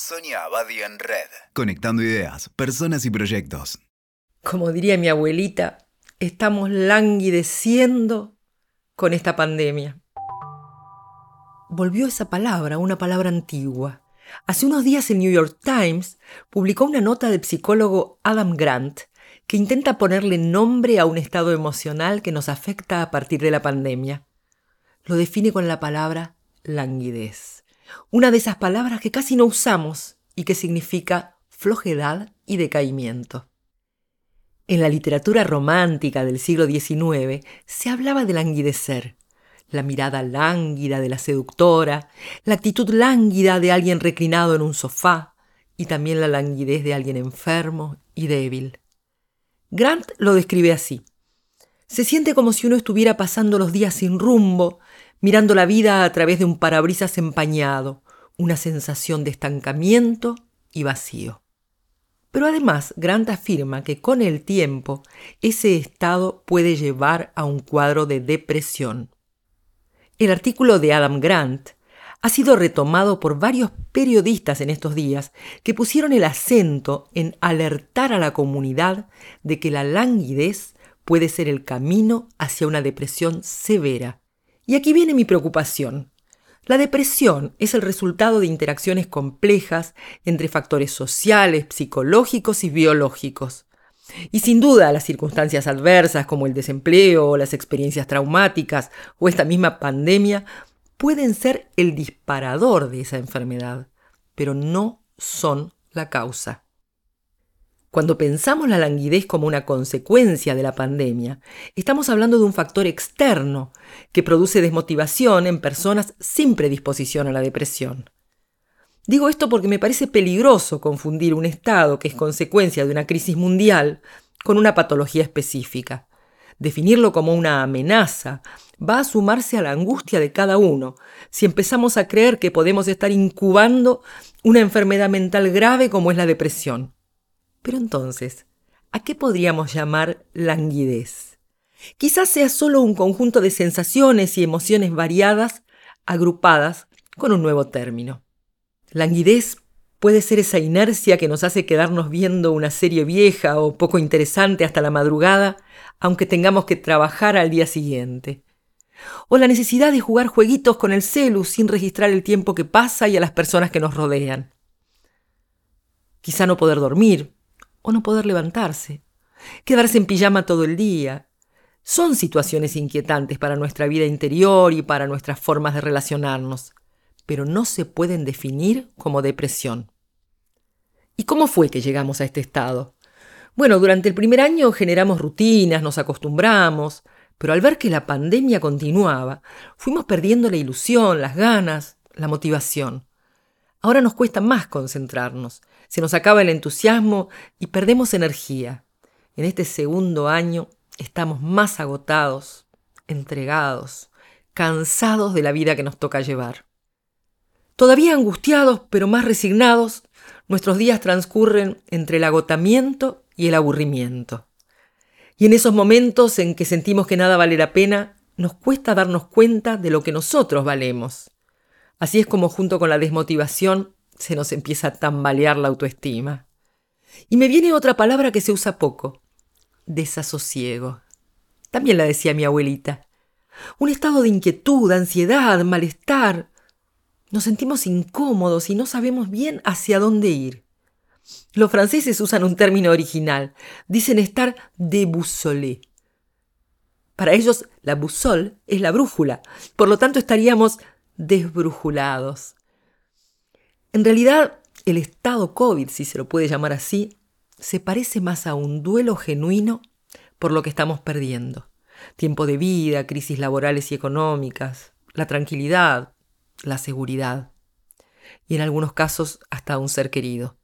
Sonia Abadi en Red. Conectando ideas, personas y proyectos. Como diría mi abuelita, estamos languideciendo con esta pandemia. Volvió esa palabra, una palabra antigua. Hace unos días el New York Times publicó una nota del psicólogo Adam Grant que intenta ponerle nombre a un estado emocional que nos afecta a partir de la pandemia. Lo define con la palabra languidez. Una de esas palabras que casi no usamos y que significa flojedad y decaimiento. En la literatura romántica del siglo XIX se hablaba de languidecer, la mirada lánguida de la seductora, la actitud lánguida de alguien reclinado en un sofá y también la languidez de alguien enfermo y débil. Grant lo describe así. Se siente como si uno estuviera pasando los días sin rumbo, mirando la vida a través de un parabrisas empañado, una sensación de estancamiento y vacío. Pero además, Grant afirma que con el tiempo ese estado puede llevar a un cuadro de depresión. El artículo de Adam Grant ha sido retomado por varios periodistas en estos días que pusieron el acento en alertar a la comunidad de que la languidez puede ser el camino hacia una depresión severa y aquí viene mi preocupación. La depresión es el resultado de interacciones complejas entre factores sociales, psicológicos y biológicos. Y sin duda las circunstancias adversas como el desempleo las experiencias traumáticas o esta misma pandemia pueden ser el disparador de esa enfermedad, pero no son la causa. Cuando pensamos la languidez como una consecuencia de la pandemia, estamos hablando de un factor externo que produce desmotivación en personas sin predisposición a la depresión. Digo esto porque me parece peligroso confundir un estado que es consecuencia de una crisis mundial con una patología específica. Definirlo como una amenaza va a sumarse a la angustia de cada uno si empezamos a creer que podemos estar incubando una enfermedad mental grave como es la depresión. Pero entonces, ¿a qué podríamos llamar languidez? Quizás sea solo un conjunto de sensaciones y emociones variadas agrupadas con un nuevo término. Languidez puede ser esa inercia que nos hace quedarnos viendo una serie vieja o poco interesante hasta la madrugada, aunque tengamos que trabajar al día siguiente. O la necesidad de jugar jueguitos con el celu sin registrar el tiempo que pasa y a las personas que nos rodean. Quizá no poder dormir, o no poder levantarse, quedarse en pijama todo el día. Son situaciones inquietantes para nuestra vida interior y para nuestras formas de relacionarnos, pero no se pueden definir como depresión. ¿Y cómo fue que llegamos a este estado? Bueno, durante el primer año generamos rutinas, nos acostumbramos, pero al ver que la pandemia continuaba, fuimos perdiendo la ilusión, las ganas, la motivación. Ahora nos cuesta más concentrarnos, se nos acaba el entusiasmo y perdemos energía. En este segundo año estamos más agotados, entregados, cansados de la vida que nos toca llevar. Todavía angustiados, pero más resignados, nuestros días transcurren entre el agotamiento y el aburrimiento. Y en esos momentos en que sentimos que nada vale la pena, nos cuesta darnos cuenta de lo que nosotros valemos. Así es como junto con la desmotivación se nos empieza a tambalear la autoestima. Y me viene otra palabra que se usa poco, desasosiego. También la decía mi abuelita. Un estado de inquietud, ansiedad, malestar. Nos sentimos incómodos y no sabemos bien hacia dónde ir. Los franceses usan un término original. Dicen estar déboussolé. Para ellos, la boussole es la brújula. Por lo tanto, estaríamos desbrujulados. En realidad, el estado COVID, si se lo puede llamar así, se parece más a un duelo genuino por lo que estamos perdiendo. Tiempo de vida, crisis laborales y económicas, la tranquilidad, la seguridad y en algunos casos hasta un ser querido.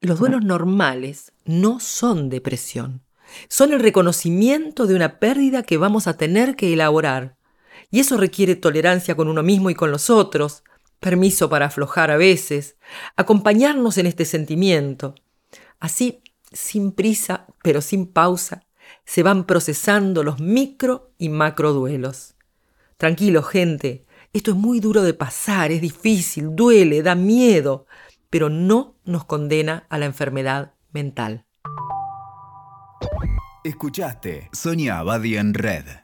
Los duelos normales no son depresión, son el reconocimiento de una pérdida que vamos a tener que elaborar y eso requiere tolerancia con uno mismo y con los otros, permiso para aflojar a veces, acompañarnos en este sentimiento. Así, sin prisa, pero sin pausa, se van procesando los micro y macro duelos. Tranquilo, gente, Esto es muy duro de pasar, es difícil, duele, da miedo, pero no nos condena a la enfermedad mental. Escuchaste Sonia Abadi en Red.